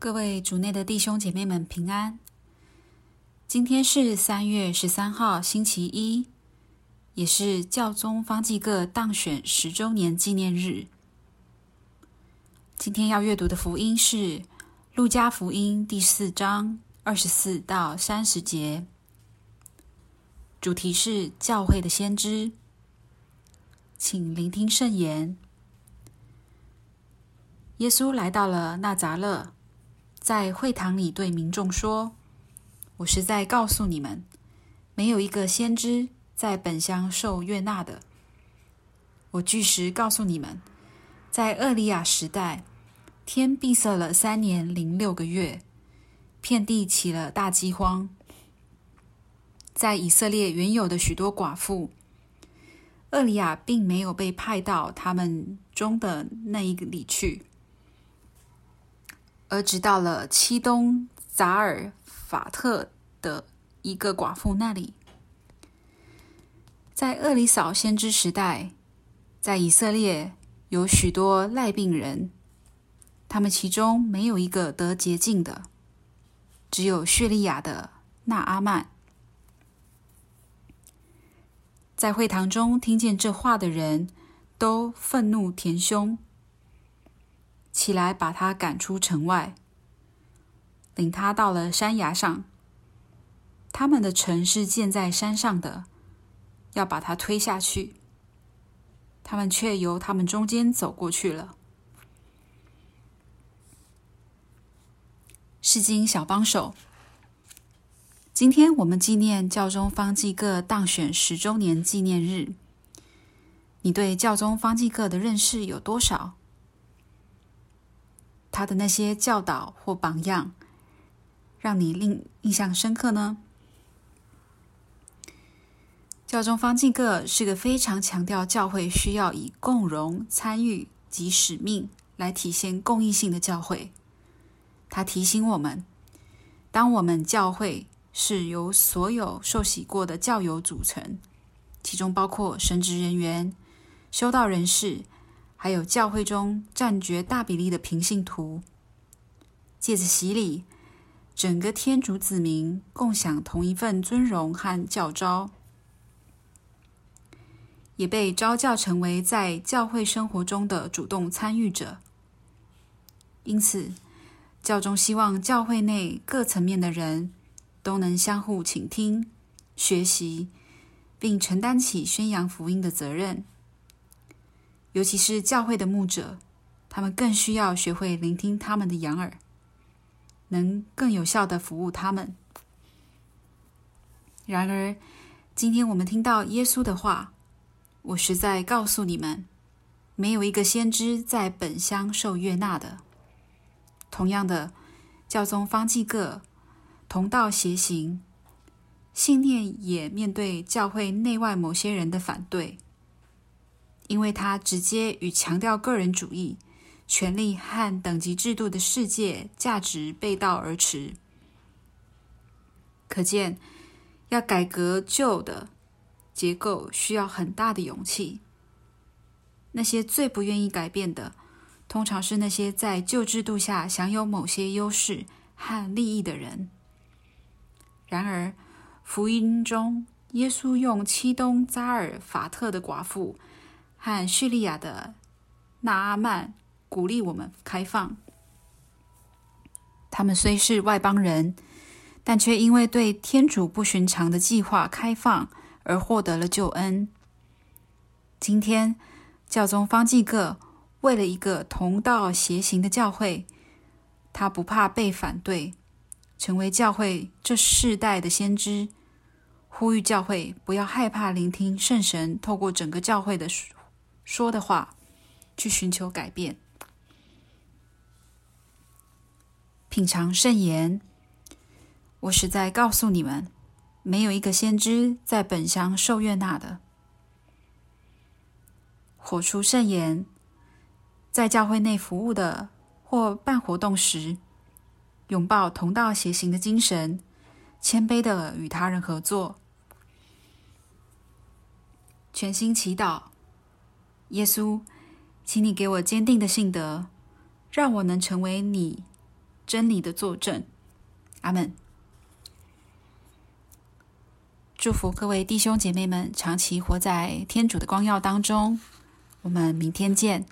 各位主内的弟兄姐妹们平安。今天是三月十三号，星期一，也是教宗方济各当选十周年纪念日。今天要阅读的福音是《路加福音》第四章二十四到三十节，主题是教会的先知。请聆听圣言。耶稣来到了纳扎勒。在会堂里对民众说：“我实在告诉你们，没有一个先知在本乡受悦纳的。我据实告诉你们，在厄利亚时代，天闭塞了三年零六个月，遍地起了大饥荒。在以色列原有的许多寡妇，厄利亚并没有被派到他们中的那一个里去。”而直到了七东扎尔法特的一个寡妇那里，在厄里扫先知时代，在以色列有许多赖病人，他们其中没有一个得洁净的，只有叙利亚的纳阿曼。在会堂中听见这话的人都愤怒填胸。起来，把他赶出城外，领他到了山崖上。他们的城是建在山上的，要把他推下去。他们却由他们中间走过去了。诗经小帮手。今天我们纪念教宗方济各当选十周年纪念日。你对教宗方济各的认识有多少？他的那些教导或榜样，让你令印象深刻呢？教宗方济各是个非常强调教会需要以共荣、参与及使命来体现公益性的教会。他提醒我们，当我们教会是由所有受洗过的教友组成，其中包括神职人员、修道人士。还有教会中占绝大比例的平信徒，借着洗礼，整个天主子民共享同一份尊荣和教招，也被招教成为在教会生活中的主动参与者。因此，教宗希望教会内各层面的人都能相互倾听、学习，并承担起宣扬福音的责任。尤其是教会的牧者，他们更需要学会聆听他们的羊耳，能更有效的服务他们。然而，今天我们听到耶稣的话，我实在告诉你们，没有一个先知在本乡受悦纳的。同样的，教宗方济各同道邪行，信念也面对教会内外某些人的反对。因为他直接与强调个人主义、权力和等级制度的世界价值背道而驰，可见要改革旧的结构需要很大的勇气。那些最不愿意改变的，通常是那些在旧制度下享有某些优势和利益的人。然而，福音中耶稣用七东扎尔法特的寡妇。和叙利亚的纳阿曼鼓励我们开放。他们虽是外邦人，但却因为对天主不寻常的计划开放而获得了救恩。今天，教宗方济各为了一个同道协行的教会，他不怕被反对，成为教会这世代的先知，呼吁教会不要害怕聆听圣神透过整个教会的。说的话，去寻求改变，品尝圣言。我实在告诉你们，没有一个先知在本乡受悦纳的。活出圣言，在教会内服务的或办活动时，拥抱同道协行的精神，谦卑的与他人合作，全心祈祷。耶稣，请你给我坚定的信德，让我能成为你真理的作证。阿门。祝福各位弟兄姐妹们长期活在天主的光耀当中。我们明天见。